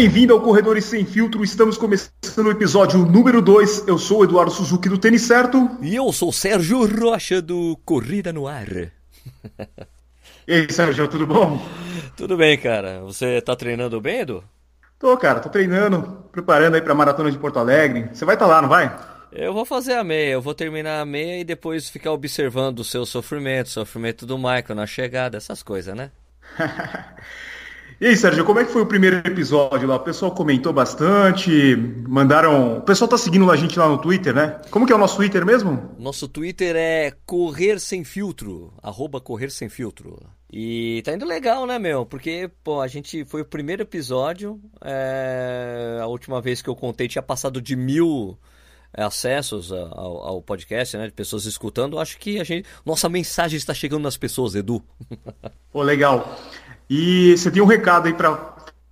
bem-vindo ao Corredores Sem Filtro. Estamos começando o episódio número 2. Eu sou o Eduardo Suzuki do Tênis Certo. E eu sou o Sérgio Rocha do Corrida no Ar. E aí, Sérgio, tudo bom? Tudo bem, cara. Você tá treinando bem, Edu? Tô, cara, tô treinando, preparando aí pra Maratona de Porto Alegre. Você vai estar tá lá, não vai? Eu vou fazer a meia, eu vou terminar a meia e depois ficar observando o seu sofrimento, o sofrimento do Michael na chegada, essas coisas, né? E aí, Sérgio, como é que foi o primeiro episódio lá? O pessoal comentou bastante, mandaram. O pessoal tá seguindo a gente lá no Twitter, né? Como que é o nosso Twitter mesmo? Nosso Twitter é Correr Sem Filtro, arroba Correr Sem Filtro. E tá indo legal, né, meu? Porque, pô, a gente foi o primeiro episódio. É... A última vez que eu contei tinha passado de mil é, acessos ao, ao, podcast, né? De pessoas escutando. Acho que a gente. Nossa mensagem está chegando nas pessoas, Edu. Pô, legal. E você tem um recado aí para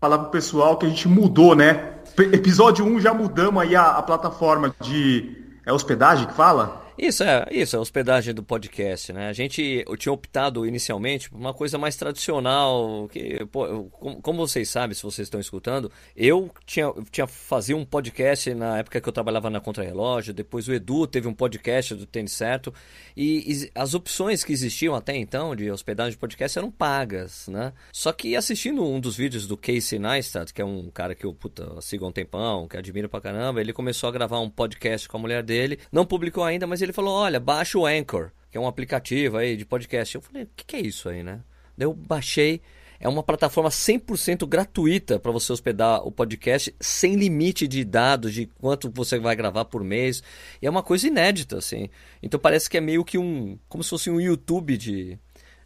falar pro pessoal que a gente mudou, né? Episódio 1 já mudamos aí a, a plataforma de é hospedagem que fala? Isso é, isso é a hospedagem do podcast, né? A gente tinha optado inicialmente por uma coisa mais tradicional, que pô, como, como, vocês sabem, se vocês estão escutando, eu tinha tinha fazia um podcast na época que eu trabalhava na Contrarrelógio, depois o Edu teve um podcast do Tênis Certo, e, e, as opções que existiam até então de hospedagem de podcast eram pagas, né? Só que assistindo um dos vídeos do Casey Neistat, que é um cara que eu puta, sigo há um tempão, que admiro pra caramba, ele começou a gravar um podcast com a mulher dele, não publicou ainda, mas ele ele falou: olha, baixa o Anchor, que é um aplicativo aí de podcast. Eu falei: o que, que é isso aí, né? Daí eu baixei. É uma plataforma 100% gratuita para você hospedar o podcast sem limite de dados, de quanto você vai gravar por mês. E é uma coisa inédita, assim. Então parece que é meio que um. como se fosse um YouTube de,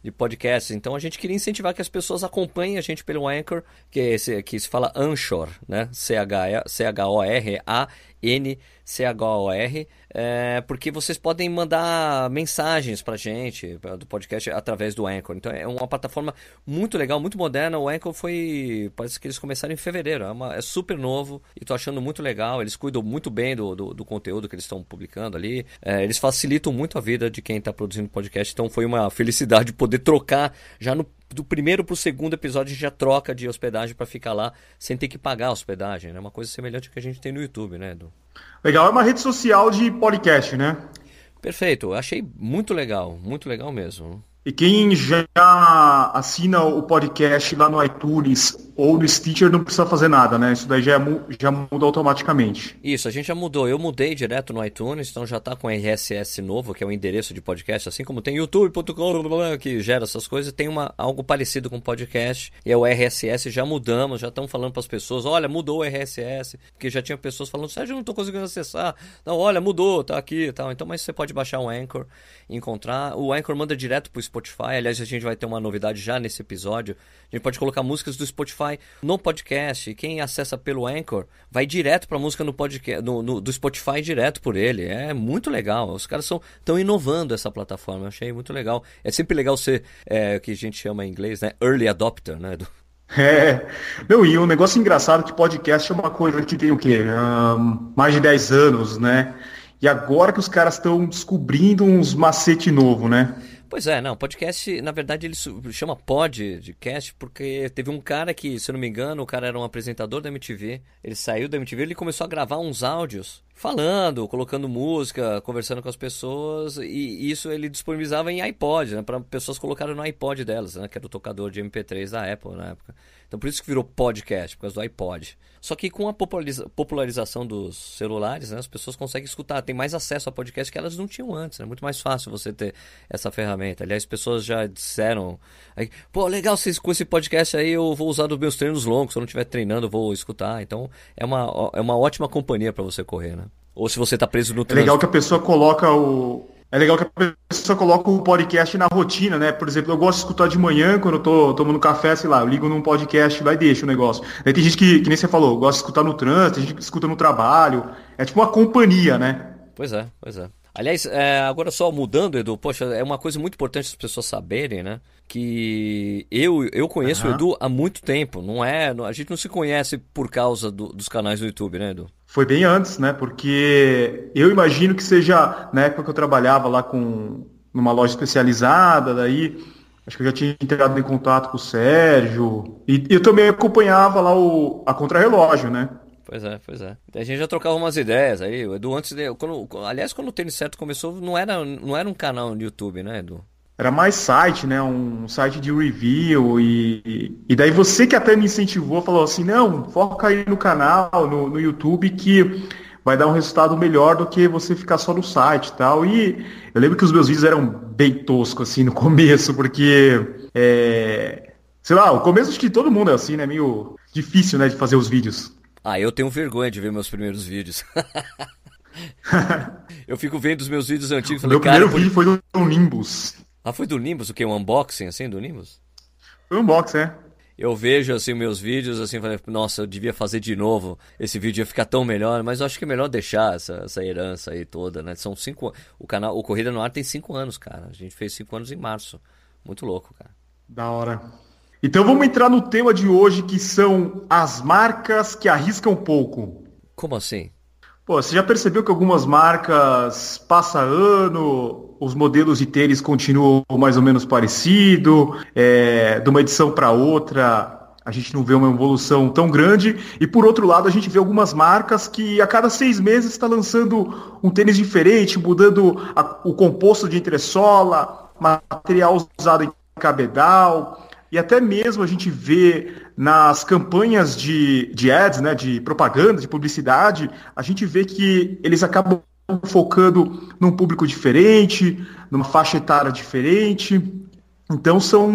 de podcasts. Então a gente queria incentivar que as pessoas acompanhem a gente pelo Anchor, que, é esse, que se fala Anchor, né? C-H-O-R-A N-C-H-O-R, é, porque vocês podem mandar mensagens pra gente do podcast através do Anchor. Então é uma plataforma muito legal, muito moderna. O Anchor foi. Parece que eles começaram em fevereiro. É, uma, é super novo e tô achando muito legal. Eles cuidam muito bem do, do, do conteúdo que eles estão publicando ali. É, eles facilitam muito a vida de quem está produzindo podcast. Então foi uma felicidade poder trocar já no do primeiro para o segundo episódio a gente já troca de hospedagem para ficar lá sem ter que pagar a hospedagem, né? Uma coisa semelhante ao que a gente tem no YouTube, né, Edu? Legal, é uma rede social de podcast, né? Perfeito, achei muito legal, muito legal mesmo. E quem já assina o podcast lá no iTunes ou no Stitcher não precisa fazer nada, né? Isso daí já, é já muda automaticamente. Isso, a gente já mudou. Eu mudei direto no iTunes, então já está com RSS novo, que é o endereço de podcast, assim como tem youtube.com que gera essas coisas, tem uma, algo parecido com podcast, e é o RSS, já mudamos, já estamos falando para as pessoas, olha, mudou o RSS, porque já tinha pessoas falando, Sérgio, eu não estou conseguindo acessar. Não, olha, mudou, tá aqui e tal. Então, mas você pode baixar o Anchor, encontrar. O Anchor manda direto para o Spotify, aliás, a gente vai ter uma novidade já nesse episódio, a gente pode colocar músicas do Spotify no podcast. Quem acessa pelo Anchor vai direto para a música no podcast, no, no, do Spotify direto por ele. É muito legal. Os caras estão inovando essa plataforma. Eu achei muito legal. É sempre legal ser é, o que a gente chama em inglês, né? Early adopter, né? Do... É, meu, e um negócio engraçado que podcast é uma coisa que tem o quê? Um, mais de 10 anos, né? E agora que os caras estão descobrindo uns macete novo, né? Pois é, não, podcast, na verdade, ele chama podcast porque teve um cara que, se eu não me engano, o cara era um apresentador da MTV, ele saiu da MTV, ele começou a gravar uns áudios falando, colocando música, conversando com as pessoas, e isso ele disponibilizava em iPod, né, para pessoas colocarem no iPod delas, né, que era o tocador de MP3 da Apple na época. Então por isso que virou podcast, por causa do iPod. Só que com a populariza popularização dos celulares, né, as pessoas conseguem escutar, tem mais acesso a podcast que elas não tinham antes. É né? muito mais fácil você ter essa ferramenta. Aliás, pessoas já disseram, aí, pô, legal, com esse podcast aí eu vou usar nos meus treinos longos. Se eu não estiver treinando, eu vou escutar. Então é uma, é uma ótima companhia para você correr, né? Ou se você está preso no trânsito. É legal que a pessoa coloca o, é legal que a pessoa coloca o podcast na rotina, né? Por exemplo, eu gosto de escutar de manhã, quando eu tô tomando café, sei lá, eu ligo num podcast lá e deixo o negócio. Aí tem gente que, que nem você falou, gosta de escutar no trânsito, tem gente que escuta no trabalho. É tipo uma companhia, né? Pois é, pois é. Aliás, é, agora só mudando, Edu, poxa, é uma coisa muito importante as pessoas saberem, né? Que eu, eu conheço uhum. o Edu há muito tempo, não é? A gente não se conhece por causa do, dos canais do YouTube, né, Edu? Foi bem antes, né? Porque eu imagino que seja na época que eu trabalhava lá com numa loja especializada, daí Acho que eu já tinha entrado em contato com o Sérgio. E eu também acompanhava lá o, a Contrarrelógio, né? Pois é, pois é. A gente já trocava umas ideias aí. O Edu, antes de. Quando, aliás, quando o Tênis Certo começou, não era, não era um canal no YouTube, né, Edu? Era mais site, né? Um site de review. E, e daí você que até me incentivou, falou assim: não, foca aí no canal, no, no YouTube, que vai dar um resultado melhor do que você ficar só no site e tal. E eu lembro que os meus vídeos eram bem toscos, assim, no começo, porque. É... Sei lá, o começo acho que todo mundo é assim, né? Meio difícil, né, de fazer os vídeos. Ah, eu tenho vergonha de ver meus primeiros vídeos. eu fico vendo os meus vídeos antigos. Falei, Meu primeiro vídeo foi do Nimbus. Ah, foi do Nimbus? O que? Um unboxing assim do Nimbus? Foi um unboxing, é eu vejo assim meus vídeos assim, falei, nossa, eu devia fazer de novo. Esse vídeo ia ficar tão melhor, mas eu acho que é melhor deixar essa, essa herança aí toda, né? São cinco, o canal, o Corrida no Ar tem cinco anos, cara. A gente fez cinco anos em março, muito louco, cara. Da hora. Então vamos entrar no tema de hoje que são as marcas que arriscam pouco. Como assim? Pô, você já percebeu que algumas marcas passa ano, os modelos de tênis continuam mais ou menos parecido, é, de uma edição para outra a gente não vê uma evolução tão grande. E por outro lado, a gente vê algumas marcas que a cada seis meses está lançando um tênis diferente, mudando a, o composto de entressola, material usado em cabedal. E até mesmo a gente vê nas campanhas de, de ads, né, de propaganda, de publicidade, a gente vê que eles acabam focando num público diferente, numa faixa etária diferente. Então são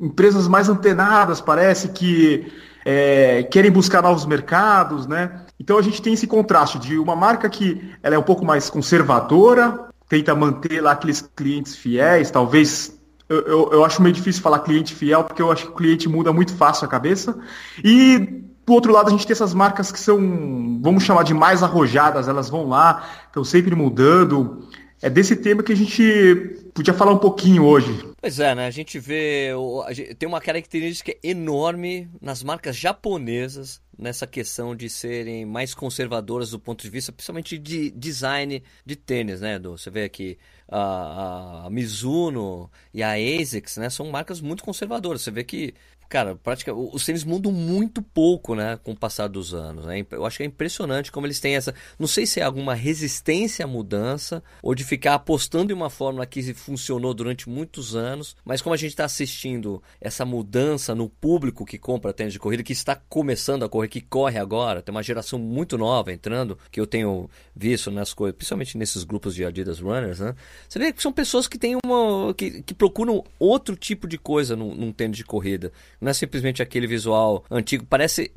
empresas mais antenadas, parece que é, querem buscar novos mercados, né? Então a gente tem esse contraste de uma marca que ela é um pouco mais conservadora, tenta manter lá aqueles clientes fiéis, talvez eu, eu, eu, acho meio difícil falar cliente fiel, porque eu acho que o cliente muda muito fácil a cabeça. E do outro lado, a gente tem essas marcas que são, vamos chamar de mais arrojadas, elas vão lá, estão sempre mudando. É desse tema que a gente podia falar um pouquinho hoje. Pois é, né? A gente vê. Tem uma característica enorme nas marcas japonesas nessa questão de serem mais conservadoras do ponto de vista, principalmente de design de tênis, né, Edu? Você vê aqui a, a Mizuno e a ASICS, né, são marcas muito conservadoras. Você vê que Cara, praticamente, os tênis mudam muito pouco, né, com o passar dos anos. Né? Eu acho que é impressionante como eles têm essa. Não sei se é alguma resistência à mudança ou de ficar apostando em uma fórmula que funcionou durante muitos anos, mas como a gente está assistindo essa mudança no público que compra tênis de corrida, que está começando a correr, que corre agora, tem uma geração muito nova entrando, que eu tenho visto nas coisas, principalmente nesses grupos de Adidas Runners, né? Você vê que são pessoas que têm uma. que, que procuram outro tipo de coisa num, num tênis de corrida não é simplesmente aquele visual antigo. Parece,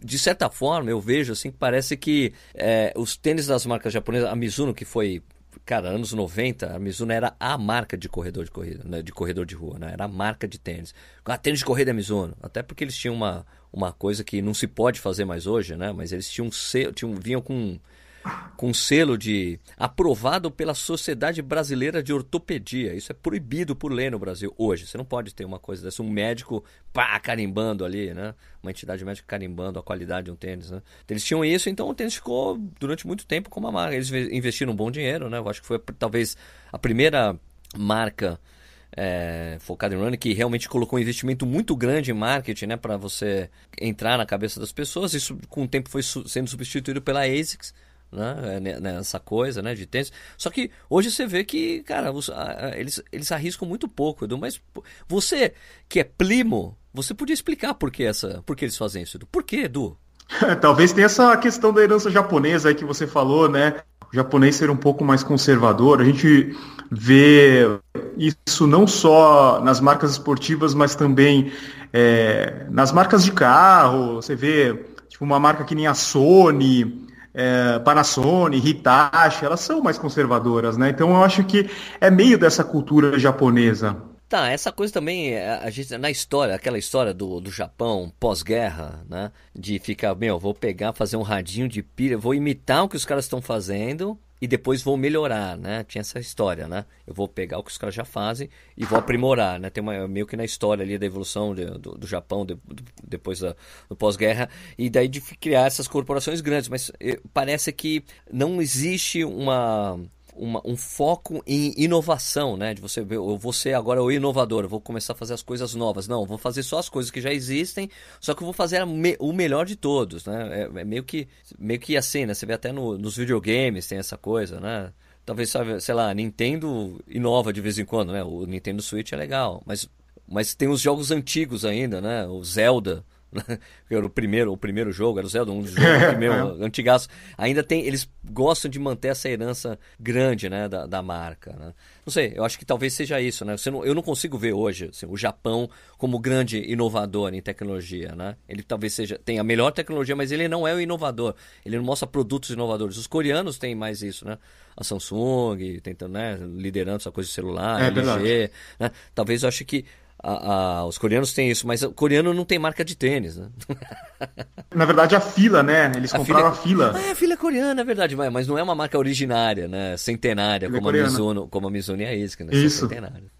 de certa forma, eu vejo assim, parece que é, os tênis das marcas japonesas, a Mizuno, que foi cara, anos 90, a Mizuno era a marca de corredor de corrida, né, de corredor de rua, né, era a marca de tênis. A ah, tênis de corrida é Mizuno, até porque eles tinham uma, uma coisa que não se pode fazer mais hoje, né, mas eles tinham, tinham vinham com com selo de aprovado pela Sociedade Brasileira de Ortopedia. Isso é proibido por lei no Brasil hoje. Você não pode ter uma coisa dessa, um médico pá, carimbando ali, né? Uma entidade médica carimbando a qualidade de um tênis, né? Eles tinham isso, então o tênis ficou durante muito tempo como uma marca. Eles investiram um bom dinheiro, né? Eu acho que foi talvez a primeira marca é, focada em running, que realmente colocou um investimento muito grande em marketing, né, para você entrar na cabeça das pessoas. Isso com o tempo foi su sendo substituído pela ASICS, né, nessa coisa, né, de tênis. Só que hoje você vê que, cara, eles, eles arriscam muito pouco, Edu, mas você que é primo, você podia explicar por que, essa, por que eles fazem isso, Edu? Por que, Edu? Talvez tenha essa questão da herança japonesa aí que você falou, né? O japonês ser um pouco mais conservador. A gente vê isso não só nas marcas esportivas, mas também é, nas marcas de carro. Você vê tipo, uma marca que nem a Sony, é, Panasonic, Hitachi, elas são mais conservadoras, né? Então eu acho que é meio dessa cultura japonesa. Tá, essa coisa também, é, a gente, na história, aquela história do, do Japão pós-guerra, né? De ficar, meu, vou pegar, fazer um radinho de pilha, vou imitar o que os caras estão fazendo e depois vou melhorar, né? Tinha essa história, né? Eu vou pegar o que os caras já fazem e vou aprimorar, né? Tem uma, meio que na história ali da evolução de, do, do, Japão de, do, depois da, do pós-guerra e daí de criar essas corporações grandes, mas eh, parece que não existe uma uma, um foco em inovação, né? De você eu vou ser agora o inovador, vou começar a fazer as coisas novas. Não, vou fazer só as coisas que já existem, só que eu vou fazer me, o melhor de todos, né? É, é, meio que meio que assim, né? Você vê até no, nos videogames tem essa coisa, né? Talvez, sei lá, Nintendo inova de vez em quando, né? O Nintendo Switch é legal, mas, mas tem os jogos antigos ainda, né? O Zelda, o primeiro, o primeiro jogo, era o Zelda, um dos jogos primeiro, antigaço. Ainda tem, eles gostam de manter essa herança grande, né, da, da marca, né? Não sei, eu acho que talvez seja isso, né? Você não, eu não consigo ver hoje assim, o Japão como grande inovador em tecnologia, né? Ele talvez seja, tem a melhor tecnologia, mas ele não é o inovador. Ele não mostra produtos inovadores. Os coreanos têm mais isso, né? A Samsung tentando, né, liderando essa coisa de celular, é, LG, né? Talvez eu acho que a, a, os coreanos têm isso, mas o coreano não tem marca de tênis, né? Na verdade, a fila, né? Eles a compraram fila... a fila. Ah, a fila é coreana, é verdade, mas não é uma marca originária, né? Centenária, como a, Mizuno, como a Mizuno e a né? Isso.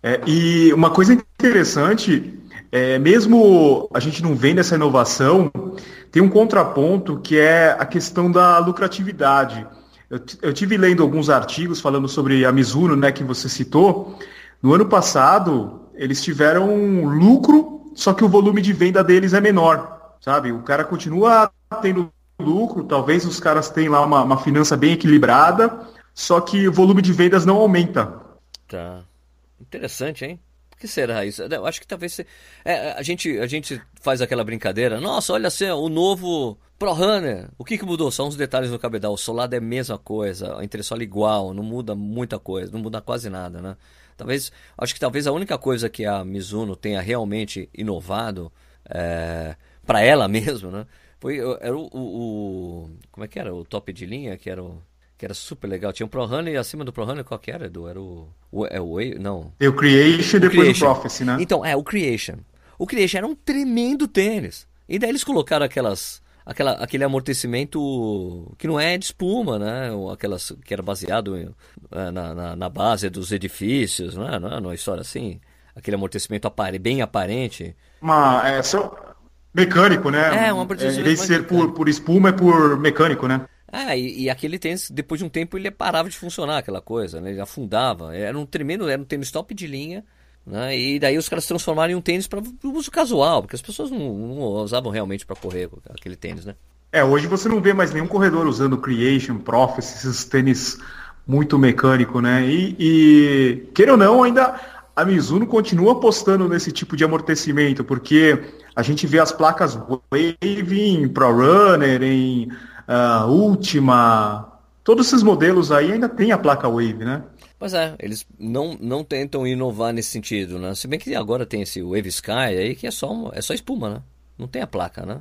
É, e uma coisa interessante, é, mesmo a gente não vendo essa inovação, tem um contraponto que é a questão da lucratividade. Eu, eu tive lendo alguns artigos falando sobre a Mizuno, né, que você citou. No ano passado, eles tiveram lucro, só que o volume de venda deles é menor, sabe? O cara continua tendo lucro, talvez os caras tenham lá uma, uma finança bem equilibrada, só que o volume de vendas não aumenta. Tá. Interessante, hein? Que será isso? Eu acho que talvez. Se... É, a, gente, a gente faz aquela brincadeira. Nossa, olha assim, o novo Pro Runner. O que, que mudou? São os detalhes no cabedal. O solado é a mesma coisa, a entressola igual, não muda muita coisa, não muda quase nada, né? Talvez, acho que talvez a única coisa que a Mizuno tenha realmente inovado é, para ela mesmo, né? Foi era o, o, o, como é que era o top de linha que era o que era super legal. Tinha um Pro Runner e acima do Pro Runner qual que era, Edu? Era o, o, é o não. É o Creation e depois Creation. o Prophecy, né? Então, é, o Creation. O Creation era um tremendo tênis. E daí eles colocaram aquelas aquela, aquele amortecimento que não é de espuma, né? Aquelas que era baseado em, é, na, na, na, base dos edifícios, não é? Não é uma história assim? Aquele amortecimento apare, bem aparente. Uma, é, só mecânico, né? É, um amortecimento. Em vez de ser por, por espuma, é por mecânico, né? É, e, e, aquele tênis, depois de um tempo, ele parava de funcionar, aquela coisa, né? Ele afundava. Era um tremendo, era um tênis top de linha né? E daí os caras transformaram em um tênis para uso casual, porque as pessoas não, não usavam realmente para correr aquele tênis, né? É, hoje você não vê mais nenhum corredor usando Creation, Prophecy, esses tênis muito mecânico, né? E, e queira ou não, ainda a Mizuno continua apostando nesse tipo de amortecimento, porque a gente vê as placas Wave em Pro Runner, em uh, Ultima, todos esses modelos aí ainda tem a placa Wave, né? Pois é, eles não, não tentam inovar nesse sentido, né? Se bem que agora tem esse Wave Sky aí que é só, é só espuma, né? Não tem a placa, né?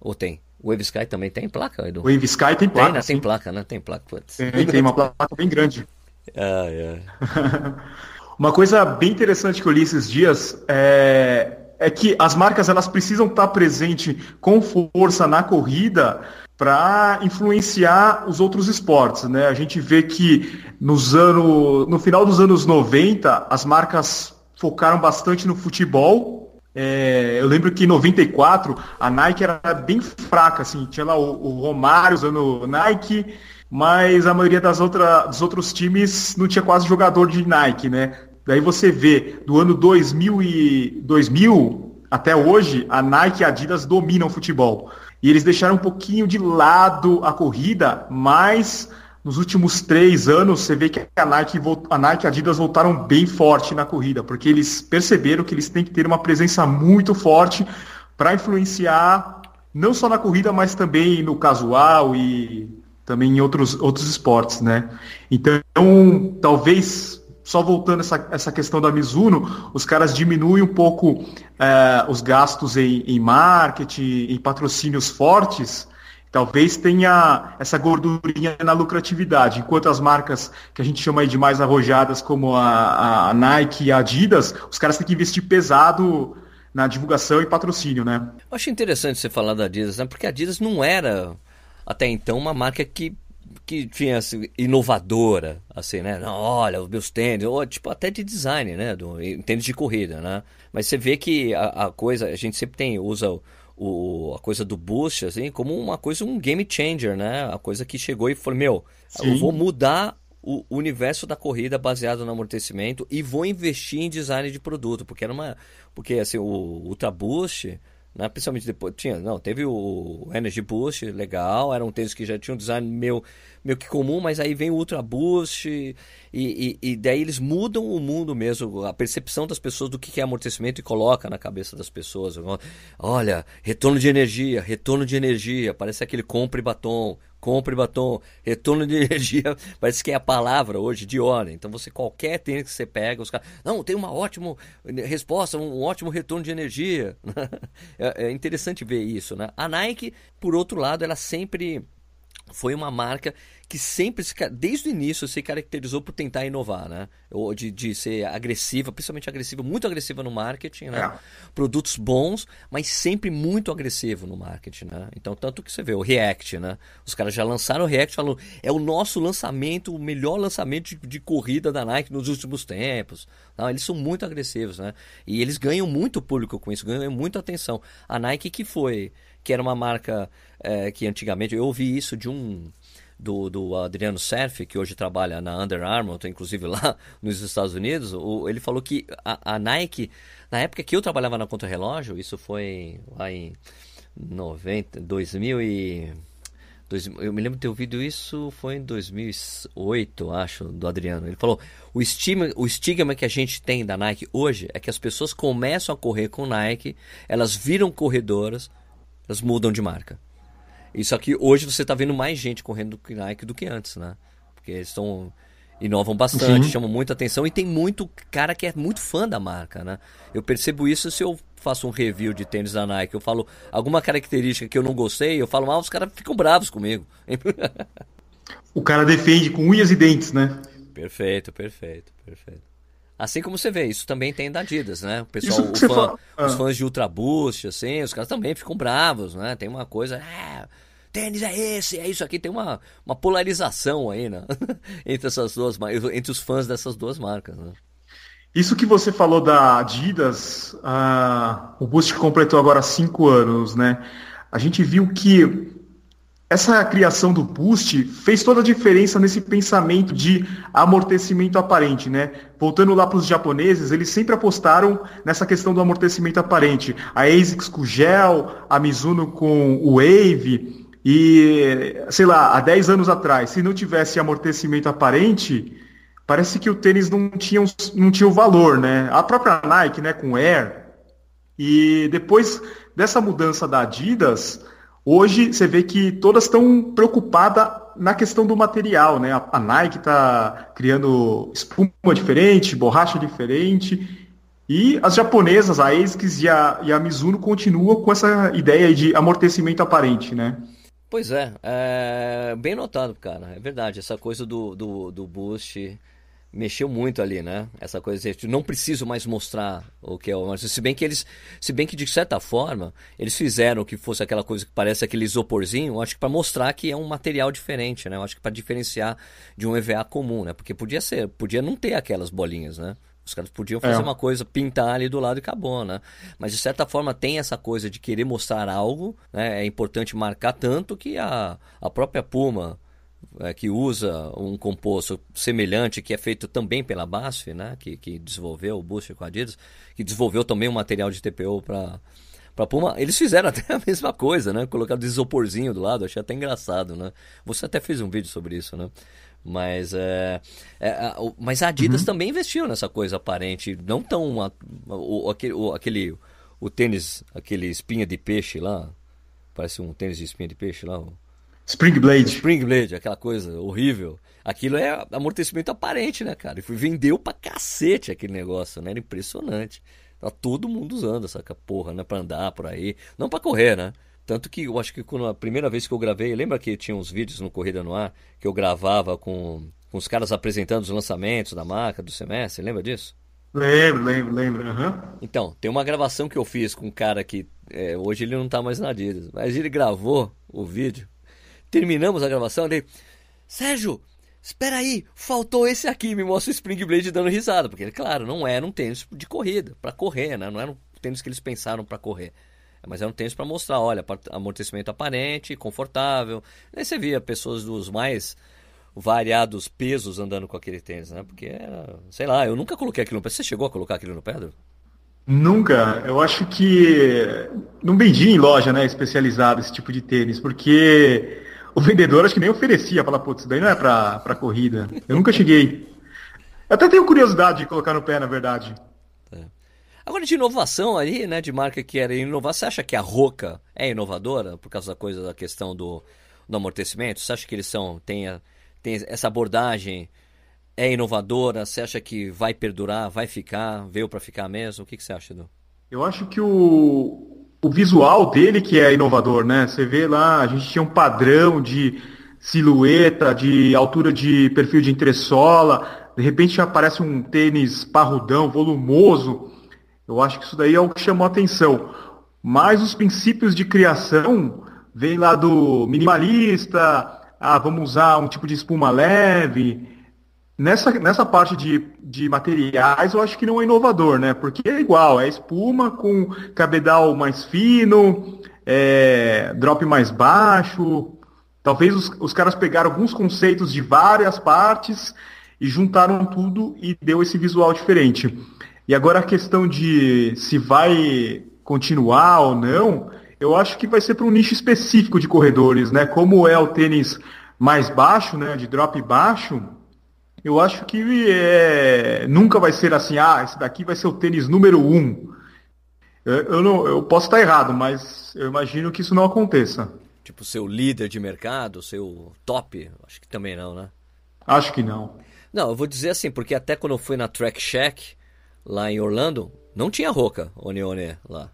Ou tem? O Wave Sky também tem placa, Edu? Wave Sky tem placa. Tem, né? tem placa, né? Tem placa, putz. Tem, tem uma placa bem grande. Ah, é. uma coisa bem interessante que eu li esses dias é, é que as marcas elas precisam estar presentes com força na corrida para influenciar os outros esportes. Né? A gente vê que nos anos, no final dos anos 90, as marcas focaram bastante no futebol. É, eu lembro que em 94 a Nike era bem fraca, assim, tinha lá o, o Romário usando Nike, mas a maioria das outra, dos outros times não tinha quase jogador de Nike, né? Daí você vê, do ano 2000, e, 2000 até hoje, a Nike e a Adidas dominam o futebol. E eles deixaram um pouquinho de lado a corrida, mas nos últimos três anos você vê que a Nike, a Nike e a Adidas voltaram bem forte na corrida, porque eles perceberam que eles têm que ter uma presença muito forte para influenciar não só na corrida, mas também no casual e também em outros, outros esportes, né? Então, talvez só voltando essa, essa questão da Mizuno, os caras diminuem um pouco é, os gastos em, em marketing, em patrocínios fortes, talvez tenha essa gordurinha na lucratividade, enquanto as marcas que a gente chama de mais arrojadas, como a, a Nike e a Adidas, os caras têm que investir pesado na divulgação e patrocínio, né? Eu acho interessante você falar da Adidas, né? Porque a Adidas não era até então uma marca que que tinha assim, inovadora, assim, né? Não, olha, os meus tênis, ou tipo até de design, né? Do, tênis de corrida, né? Mas você vê que a, a coisa, a gente sempre tem, usa o, o, a coisa do boost, assim, como uma coisa, um game changer, né? A coisa que chegou e falou, meu, Sim. eu vou mudar o universo da corrida baseado no amortecimento e vou investir em design de produto, porque era uma. Porque assim, o Ultra Boost né? Principalmente depois, tinha, não, teve o Energy Boost, legal, era um tênis que já tinha um design meio, meio que comum, mas aí vem o Ultra Boost e, e, e daí eles mudam o mundo mesmo, a percepção das pessoas do que é amortecimento e coloca na cabeça das pessoas. Olha, retorno de energia, retorno de energia, parece aquele compre batom, compre batom, retorno de energia, parece que é a palavra hoje de hora. Então você qualquer tênis que você pega, os caras, não, tem uma ótima resposta, um ótimo retorno de energia. é, é interessante ver isso, né? A Nike, por outro lado, ela sempre foi uma marca que sempre, desde o início, se caracterizou por tentar inovar, né? Ou de, de ser agressiva, principalmente agressiva, muito agressiva no marketing, né? É. Produtos bons, mas sempre muito agressivo no marketing, né? Então, tanto que você vê o React, né? Os caras já lançaram o React falando, é o nosso lançamento, o melhor lançamento de, de corrida da Nike nos últimos tempos. Não, eles são muito agressivos, né? E eles ganham muito público com isso, ganham muita atenção. A Nike que foi, que era uma marca é, que antigamente, eu ouvi isso de um do, do Adriano Cerf, que hoje trabalha na Under Armour, inclusive lá nos Estados Unidos, o, ele falou que a, a, Nike, na época que eu trabalhava na Contra-Relógio, isso foi lá em 90, 2000 e... eu me lembro de ter ouvido isso, foi em 2008, acho, do Adriano. Ele falou: o estigma, o estigma que a gente tem da Nike hoje é que as pessoas começam a correr com Nike, elas viram corredoras, elas mudam de marca. Isso aqui, hoje você está vendo mais gente correndo do Nike do que antes, né? Porque eles estão inovam bastante, Sim. chamam muita atenção e tem muito cara que é muito fã da marca, né? Eu percebo isso se eu faço um review de tênis da Nike, eu falo alguma característica que eu não gostei, eu falo mal, os caras ficam bravos comigo. o cara defende com unhas e dentes, né? Perfeito, perfeito, perfeito. Assim como você vê, isso também tem da Adidas, né? O pessoal, o fã, ah. os fãs de Ultra Boost, assim, os caras também ficam bravos, né? Tem uma coisa, é, tênis é esse, é isso aqui. Tem uma, uma polarização aí, né? entre essas duas entre os fãs dessas duas marcas, né? Isso que você falou da Adidas, uh, o Boost completou agora cinco anos, né? A gente viu que essa criação do Boost fez toda a diferença nesse pensamento de amortecimento aparente, né? Voltando lá para os japoneses, eles sempre apostaram nessa questão do amortecimento aparente. A ASICS com gel, a Mizuno com o Wave, e, sei lá, há 10 anos atrás, se não tivesse amortecimento aparente, parece que o tênis não tinha, não tinha o valor, né? A própria Nike, né, com Air. E depois dessa mudança da Adidas, hoje você vê que todas estão preocupadas na questão do material, né? A, Nike está criando espuma diferente, borracha diferente, e as japonesas, a ASICS e a, e a Mizuno continuam com essa ideia de amortecimento aparente, né? Pois é, é, bem notado, cara. É verdade, essa coisa do, do, do boost mexeu muito ali, né? Essa coisa de não preciso mais mostrar o que é o se bem que eles, se bem que de certa forma eles fizeram que fosse aquela coisa que parece aquele isoporzinho, acho que para mostrar que é um material diferente, né? Eu acho que para diferenciar de um EVA comum, né? Porque podia ser, podia não ter aquelas bolinhas, né? Os caras podiam fazer é. uma coisa, pintar ali do lado e acabou, né? Mas de certa forma tem essa coisa de querer mostrar algo, né? É importante marcar tanto que a, a própria Puma, é, que usa um composto semelhante, que é feito também pela BASF, né? Que, que desenvolveu o Booster com a Adidas, que desenvolveu também um material de TPO para para Puma, eles fizeram até a mesma coisa, né? Colocaram isoporzinho do lado, achei até engraçado, né? Você até fez um vídeo sobre isso, né? Mas, é, é, mas a Adidas uhum. também investiu nessa coisa aparente. Não tão. A, o, aquele, o, aquele. O tênis, aquele espinha de peixe lá. Parece um tênis de espinha de peixe lá. Spring Blade. Spring Blade, aquela coisa horrível. Aquilo é amortecimento aparente, né, cara? E vendeu pra cacete aquele negócio, né? Era impressionante. Tá todo mundo usando essa porra, né? Pra andar por aí. Não pra correr, né? Tanto que eu acho que quando a primeira vez que eu gravei, lembra que tinha uns vídeos no Corrida no Ar que eu gravava com, com os caras apresentando os lançamentos da marca do semestre? Lembra disso? Lembro, lembro, lembro. Uhum. Então, tem uma gravação que eu fiz com um cara que é, hoje ele não tá mais na Adidas, mas ele gravou o vídeo. Terminamos a gravação, ele. Sérgio, espera aí, faltou esse aqui, me mostra o Spring Blade dando risada, porque claro, não era um tênis de corrida, para correr, né? Não era um tênis que eles pensaram para correr. Mas é um tênis para mostrar, olha, amortecimento aparente, confortável. Aí você via pessoas dos mais variados pesos andando com aquele tênis, né? Porque era, sei lá, eu nunca coloquei aquilo no pé. Você chegou a colocar aquilo no pé, Pedro? Nunca. Eu acho que não vendi em loja, né, especializada esse tipo de tênis, porque o vendedor acho que nem oferecia, falar, putz, isso daí não é pra corrida. Eu nunca cheguei. Eu até tenho curiosidade de colocar no pé, na verdade. Agora, de inovação aí, né, de marca que era inovar, você acha que a Roca é inovadora por causa da coisa da questão do, do amortecimento? Você acha que eles são, tem, a, tem essa abordagem é inovadora? Você acha que vai perdurar, vai ficar, veio para ficar mesmo? O que, que você acha, Edu? Eu acho que o, o visual dele que é inovador, né? Você vê lá, a gente tinha um padrão de silhueta, de altura de perfil de entressola, de repente aparece um tênis parrudão, volumoso. Eu acho que isso daí é o que chamou a atenção. Mas os princípios de criação vêm lá do minimalista, ah, vamos usar um tipo de espuma leve, Nessa, nessa parte de, de materiais, eu acho que não é inovador, né? Porque é igual, é espuma com cabedal mais fino, é, drop mais baixo. Talvez os, os caras pegaram alguns conceitos de várias partes e juntaram tudo e deu esse visual diferente. E agora a questão de se vai continuar ou não, eu acho que vai ser para um nicho específico de corredores, né? Como é o tênis mais baixo, né? De drop baixo eu acho que é, nunca vai ser assim, ah, esse daqui vai ser o tênis número um. Eu, eu, não, eu posso estar errado, mas eu imagino que isso não aconteça. Tipo, seu líder de mercado, seu top? Acho que também não, né? Acho que não. Não, eu vou dizer assim, porque até quando eu fui na Track Shack, lá em Orlando, não tinha Roca Onione lá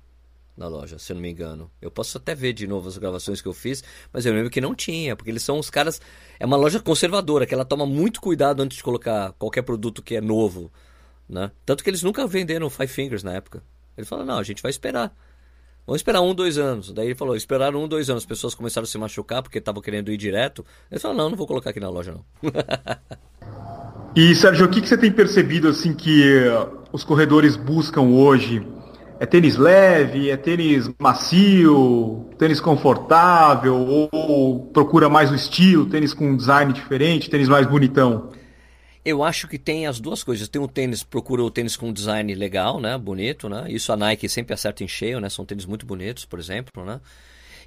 na loja, se eu não me engano. Eu posso até ver de novo as gravações que eu fiz, mas eu lembro que não tinha, porque eles são os caras. É uma loja conservadora, que ela toma muito cuidado antes de colocar qualquer produto que é novo. Né? Tanto que eles nunca venderam Five Fingers na época. Ele falou: não, a gente vai esperar. Vamos esperar um, dois anos. Daí ele falou: esperaram um, dois anos. As pessoas começaram a se machucar porque estavam querendo ir direto. Ele falou: não, não vou colocar aqui na loja, não. e Sérgio, o que, que você tem percebido assim que os corredores buscam hoje? É tênis leve, é tênis macio, tênis confortável, ou procura mais o estilo, tênis com um design diferente, tênis mais bonitão? Eu acho que tem as duas coisas. Tem um tênis, procura o tênis com um design legal, né? Bonito, né? Isso a Nike sempre acerta em cheio, né? São tênis muito bonitos, por exemplo, né?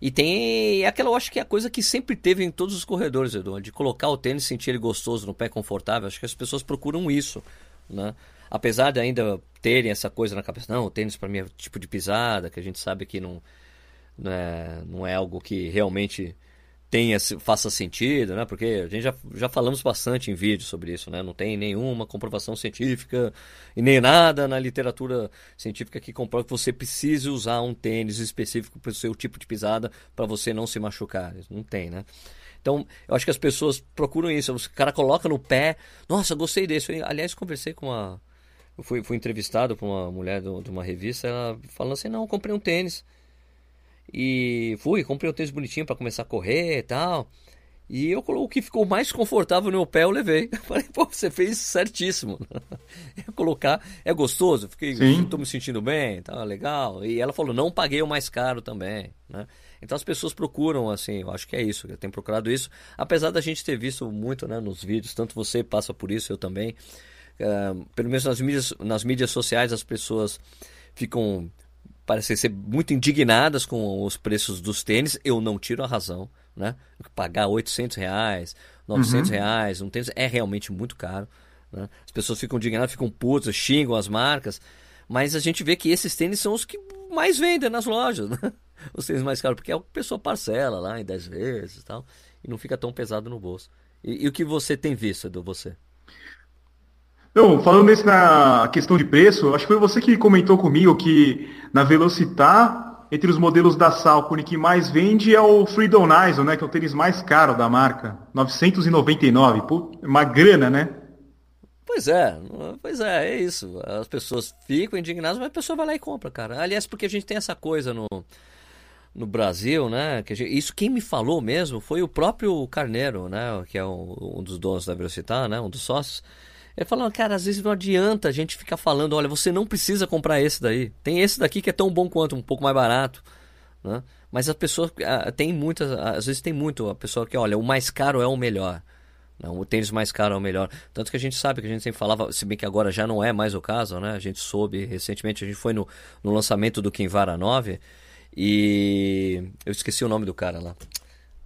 E tem aquela, eu acho que é a coisa que sempre teve em todos os corredores, Edu, de colocar o tênis, sentir ele gostoso no pé, confortável. Acho que as pessoas procuram isso, né? Apesar de ainda terem essa coisa na cabeça, não, o tênis para mim é tipo de pisada, que a gente sabe que não, não, é, não é algo que realmente tenha, faça sentido, né? Porque a gente já, já falamos bastante em vídeo sobre isso, né? Não tem nenhuma comprovação científica e nem nada na literatura científica que comprova que você precise usar um tênis específico para o seu tipo de pisada para você não se machucar. Não tem, né? Então, eu acho que as pessoas procuram isso. O cara coloca no pé, nossa, gostei desse. Eu, aliás, conversei com uma eu fui, fui entrevistado por uma mulher de uma revista, ela falando assim, não, comprei um tênis. E fui, comprei um tênis bonitinho para começar a correr e tal. E eu o que ficou mais confortável no meu pé, eu levei. Eu falei, pô, você fez certíssimo. Eu colocar, é gostoso, fiquei, tô me sentindo bem, tá legal. E ela falou, não paguei o mais caro também, né? Então as pessoas procuram, assim, eu acho que é isso, eu tenho procurado isso, apesar da gente ter visto muito, né, nos vídeos, tanto você passa por isso, eu também, uh, pelo menos nas mídias, nas mídias sociais, as pessoas ficam, parecem ser muito indignadas com os preços dos tênis. Eu não tiro a razão, né? Pagar 800 reais, 900 uhum. reais, um tênis é realmente muito caro. Né? As pessoas ficam indignadas, ficam putas, xingam as marcas. Mas a gente vê que esses tênis são os que mais vendem nas lojas, né? Os tênis mais caros, porque é a pessoa parcela lá em 10 vezes e tal. E não fica tão pesado no bolso. E, e o que você tem visto do você? Não, falando nesse na questão de preço, acho que foi você que comentou comigo que na Velocitar, entre os modelos da Salcone que mais vende é o Freedom Nice, né, que é o tênis mais caro da marca, 999, Pô, uma grana, né? Pois é, pois é, é isso. As pessoas ficam indignadas, mas a pessoa vai lá e compra, cara. Aliás, porque a gente tem essa coisa no, no Brasil, né? Que gente, isso quem me falou mesmo foi o próprio Carneiro, né? Que é um, um dos donos da Velocitar, né? Um dos sócios ele falou, cara, às vezes não adianta a gente ficar falando, olha, você não precisa comprar esse daí. Tem esse daqui que é tão bom quanto, um pouco mais barato. Né? Mas as pessoas tem muitas, às vezes tem muito a pessoa que, olha, o mais caro é o melhor. Não, o tênis mais caro é o melhor. Tanto que a gente sabe que a gente sempre falava, se bem que agora já não é mais o caso, né? A gente soube recentemente, a gente foi no, no lançamento do Kinvara 9 e eu esqueci o nome do cara lá.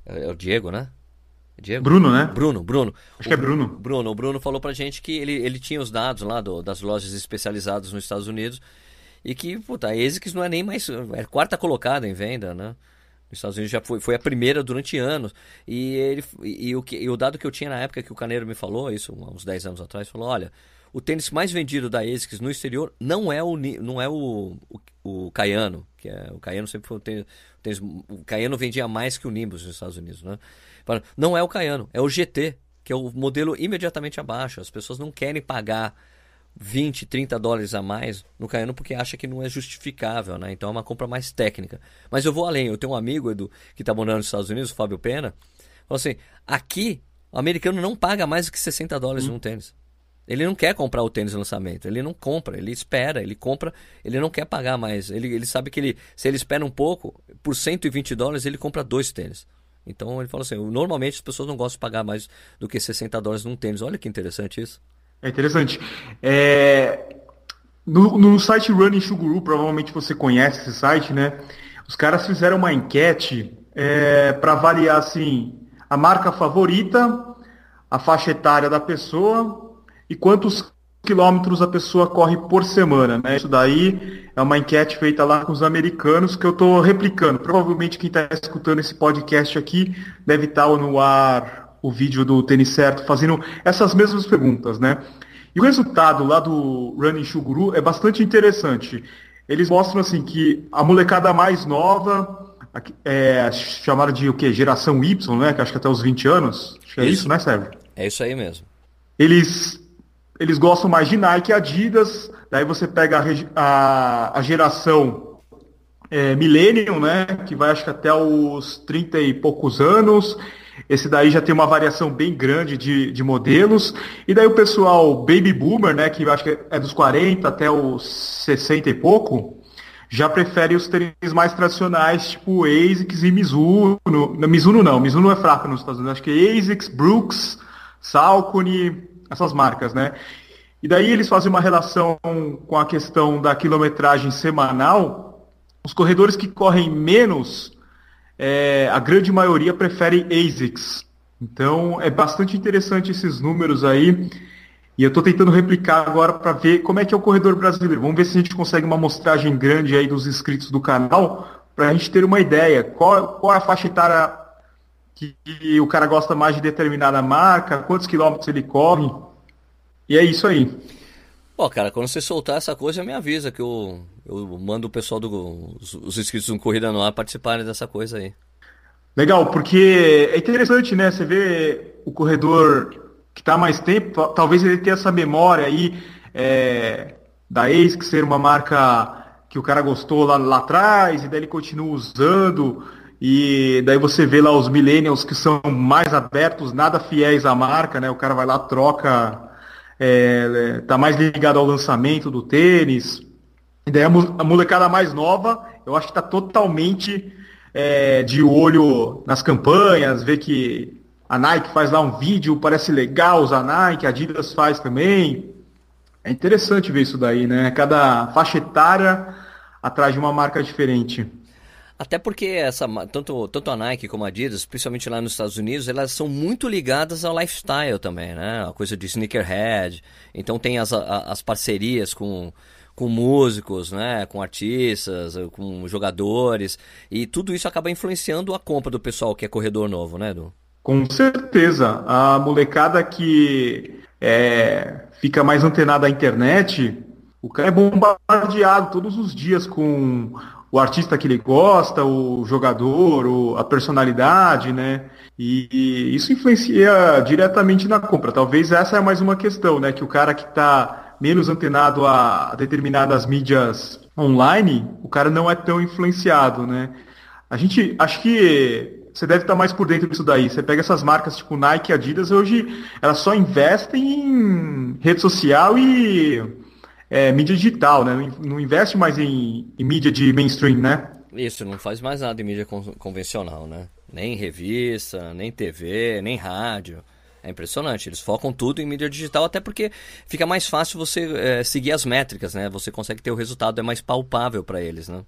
É, é o Diego, né? Diego? Bruno, né? Bruno, Bruno. Acho o, que é Bruno. Bruno, o Bruno falou pra gente que ele, ele tinha os dados lá do, das lojas especializadas nos Estados Unidos e que, puta, a ASICS não é nem mais. É quarta colocada em venda, né? Nos Estados Unidos já foi, foi a primeira durante anos. E, ele, e, e o que, e o dado que eu tinha na época que o Caneiro me falou, isso uns 10 anos atrás, falou: olha, o tênis mais vendido da ASICS no exterior não é o, não é o, o, o Cayano, que é, o Cayano sempre foi o tênis, o tênis. O Cayano vendia mais que o Nimbus nos Estados Unidos, né? Não é o Cayano, é o GT, que é o modelo imediatamente abaixo. As pessoas não querem pagar 20, 30 dólares a mais no Cayano porque acha que não é justificável, né? Então é uma compra mais técnica. Mas eu vou além. Eu tenho um amigo, Edu, que está morando nos Estados Unidos, o Fábio Pena. Falou assim: aqui o americano não paga mais do que 60 dólares hum. num tênis. Ele não quer comprar o tênis no lançamento, ele não compra, ele espera, ele compra, ele não quer pagar mais. Ele, ele sabe que ele, se ele espera um pouco, por 120 dólares ele compra dois tênis. Então ele falou assim: normalmente as pessoas não gostam de pagar mais do que 60 dólares num tênis. Olha que interessante isso. É interessante. É... No, no site Running Shuguru, provavelmente você conhece esse site, né? Os caras fizeram uma enquete é, para avaliar assim a marca favorita, a faixa etária da pessoa e quantos quilômetros a pessoa corre por semana, né? Isso daí é uma enquete feita lá com os americanos que eu estou replicando. Provavelmente quem está escutando esse podcast aqui deve estar tá no ar o vídeo do Tênis Certo fazendo essas mesmas perguntas, né? E o resultado lá do Running Shuguru é bastante interessante. Eles mostram assim que a molecada mais nova, é, chamaram de o quê? Geração Y, né? Que acho que até os 20 anos. Acho que é isso, isso né, Sérgio? É isso aí mesmo. Eles eles gostam mais de Nike e Adidas. Daí você pega a, a, a geração é, Millennium, né? Que vai acho que até os 30 e poucos anos. Esse daí já tem uma variação bem grande de, de modelos. E daí o pessoal Baby Boomer, né? Que acho que é dos 40 até os 60 e pouco. Já prefere os tênis mais tradicionais, tipo ASICS e Mizuno. Não, Mizuno não, Mizuno é fraco nos Estados Unidos. Acho que ASICS, Brooks, Saucony, essas marcas, né? E daí eles fazem uma relação com a questão da quilometragem semanal. Os corredores que correm menos, é, a grande maioria prefere ASICS. Então é bastante interessante esses números aí. E eu estou tentando replicar agora para ver como é que é o corredor brasileiro. Vamos ver se a gente consegue uma amostragem grande aí dos inscritos do canal para a gente ter uma ideia. Qual, qual é a faixa etária que o cara gosta mais de determinada marca, quantos quilômetros ele corre. E é isso aí. Pô, cara, quando você soltar essa coisa, me avisa que eu, eu mando o pessoal dos do, os inscritos do Corrida no Ar participarem dessa coisa aí. Legal, porque é interessante, né? Você vê o corredor que está mais tempo, talvez ele tenha essa memória aí é, da ex, que ser uma marca que o cara gostou lá, lá atrás, e daí ele continua usando. E daí você vê lá os millennials que são mais abertos, nada fiéis à marca, né? O cara vai lá, troca, é, tá mais ligado ao lançamento do tênis. E daí a molecada mais nova, eu acho que tá totalmente é, de olho nas campanhas, vê que a Nike faz lá um vídeo, parece legal usar Nike, a Adidas faz também. É interessante ver isso daí, né? Cada faixa etária atrás de uma marca diferente. Até porque essa, tanto, tanto a Nike como a Adidas, principalmente lá nos Estados Unidos, elas são muito ligadas ao lifestyle também, né? A coisa de sneakerhead. Então tem as, as parcerias com, com músicos, né? Com artistas, com jogadores. E tudo isso acaba influenciando a compra do pessoal que é corredor novo, né, Edu? Com certeza. A molecada que é, fica mais antenada à internet, o cara é bombardeado todos os dias com o artista que ele gosta, o jogador, o, a personalidade, né? E, e, isso influencia diretamente na compra. Talvez essa é mais uma questão, né? Que o cara que está menos antenado a, determinadas mídias online, o cara não é tão influenciado, né? A gente, acho que você deve estar mais por dentro disso daí. Você pega essas marcas tipo Nike Adidas, hoje elas só investem em rede social e é, mídia digital, né? Não investe mais em, em, mídia de mainstream, né? Isso, não faz mais nada em mídia con convencional, né? Nem revista, nem TV, nem rádio. É impressionante, eles focam tudo em mídia digital, até porque fica mais fácil você é, seguir as métricas, né? Você consegue ter o resultado, é mais palpável para eles, né?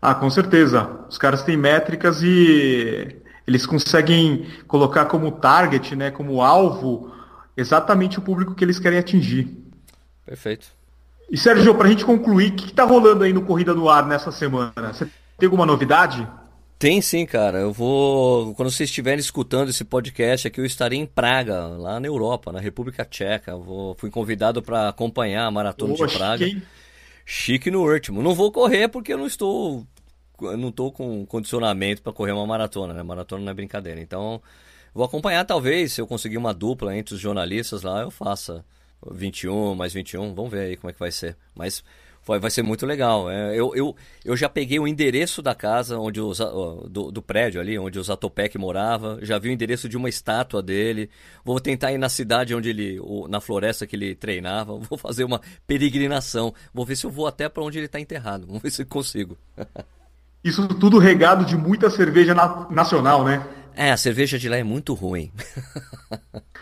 Ah, com certeza. Os caras têm métricas e eles conseguem colocar como target, né, como alvo, exatamente o público que eles querem atingir. Perfeito. E Sérgio, para a gente concluir, o que está rolando aí no Corrida no Ar nessa semana? Você tem alguma novidade? Tem sim, cara. Eu vou. Quando vocês estiverem escutando esse podcast aqui, eu estarei em Praga, lá na Europa, na República Tcheca. Eu vou... Fui convidado para acompanhar a maratona de Praga. Chique, chique no último. Não vou correr porque eu não estou eu não tô com condicionamento para correr uma maratona, né? Maratona não é brincadeira. Então, vou acompanhar talvez, se eu conseguir uma dupla entre os jornalistas lá, eu faça 21 mais 21, vamos ver aí como é que vai ser. Mas vai, vai ser muito legal. É, eu, eu, eu já peguei o endereço da casa, onde os, do, do prédio ali, onde o Zatopek morava, já vi o endereço de uma estátua dele. Vou tentar ir na cidade onde ele, na floresta que ele treinava, vou fazer uma peregrinação. Vou ver se eu vou até para onde ele está enterrado. Vamos ver se consigo. Isso tudo regado de muita cerveja na nacional, né? É, a cerveja de lá é muito ruim.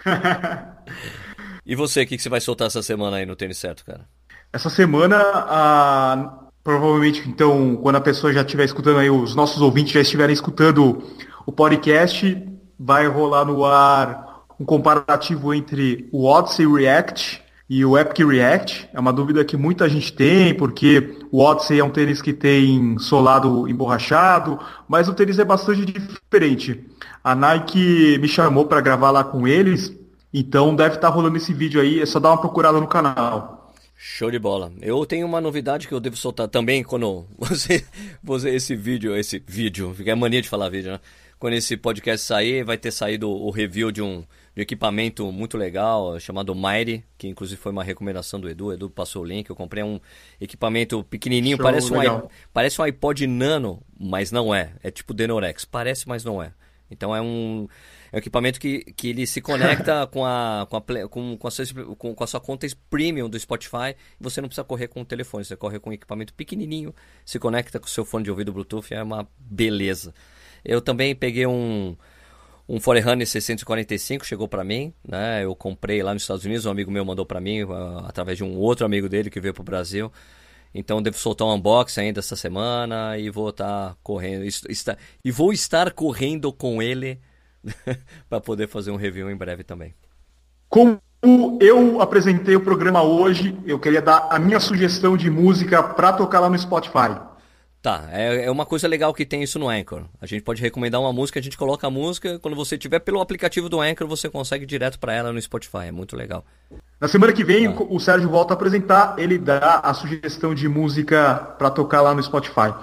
e você, o que, que você vai soltar essa semana aí no Tênis Certo, cara? Essa semana, ah, provavelmente, então, quando a pessoa já estiver escutando aí, os nossos ouvintes já estiverem escutando o podcast, vai rolar no ar um comparativo entre o Odyssey React e o Epic React é uma dúvida que muita gente tem, porque o Odyssey é um tênis que tem solado emborrachado, mas o tênis é bastante diferente. A Nike me chamou para gravar lá com eles, então deve estar tá rolando esse vídeo aí, é só dar uma procurada no canal. Show de bola. Eu tenho uma novidade que eu devo soltar também quando você, você esse vídeo, esse vídeo, fica a mania de falar vídeo, né? Quando esse podcast sair, vai ter saído o review de um de um equipamento muito legal chamado Mighty, que inclusive foi uma recomendação do Edu. Edu passou o link. Eu comprei um equipamento pequenininho, Show, parece, um, parece um iPod Nano, mas não é. É tipo Denorex. Parece, mas não é. Então é um, é um equipamento que, que ele se conecta com, a, com, a, com, com, a sua, com, com a sua conta premium do Spotify. Você não precisa correr com o telefone, você corre com um equipamento pequenininho, se conecta com o seu fone de ouvido Bluetooth, é uma beleza. Eu também peguei um, um Forerunner 645 chegou para mim, né? Eu comprei lá nos Estados Unidos, um amigo meu mandou para mim, através de um outro amigo dele que veio pro Brasil. Então devo soltar um unboxing ainda essa semana e vou estar tá correndo. Está, e vou estar correndo com ele para poder fazer um review em breve também. Como eu apresentei o programa hoje, eu queria dar a minha sugestão de música para tocar lá no Spotify. Tá, é, é uma coisa legal que tem isso no Anchor. A gente pode recomendar uma música, a gente coloca a música, quando você tiver pelo aplicativo do Anchor, você consegue direto para ela no Spotify. É muito legal. Na semana que vem, tá. o Sérgio volta a apresentar, ele dá a sugestão de música para tocar lá no Spotify.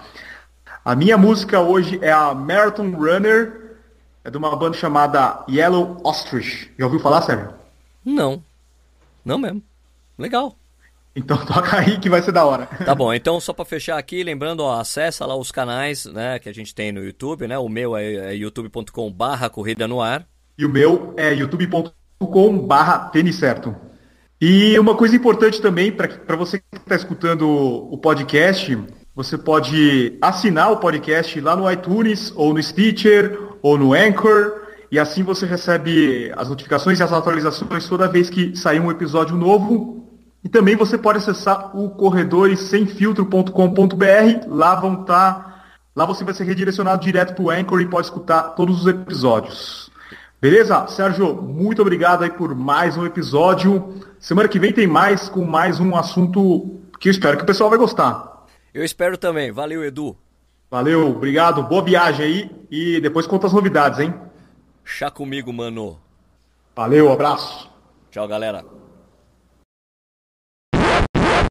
A minha música hoje é a Marathon Runner, é de uma banda chamada Yellow Ostrich. Já ouviu falar, Sérgio? Não. Não mesmo. Legal. Então toca aí que vai ser da hora. Tá bom, então só para fechar aqui, lembrando, ó, acessa lá os canais né, que a gente tem no YouTube, né? O meu é, é youtube.com barra corrida no ar. E o meu é youtube.com barra tênis certo. E uma coisa importante também, para você que está escutando o podcast, você pode assinar o podcast lá no iTunes, ou no Stitcher, ou no Anchor, e assim você recebe as notificações e as atualizações toda vez que sair um episódio novo e também você pode acessar o corredoressemfiltro.com.br. Lá vão estar. Tá, lá você vai ser redirecionado direto para o Anchor e pode escutar todos os episódios. Beleza? Sérgio, muito obrigado aí por mais um episódio. Semana que vem tem mais com mais um assunto que eu espero que o pessoal vai gostar. Eu espero também. Valeu, Edu. Valeu, obrigado. Boa viagem aí e depois conta as novidades, hein? Chá comigo, mano. Valeu, abraço. Tchau, galera.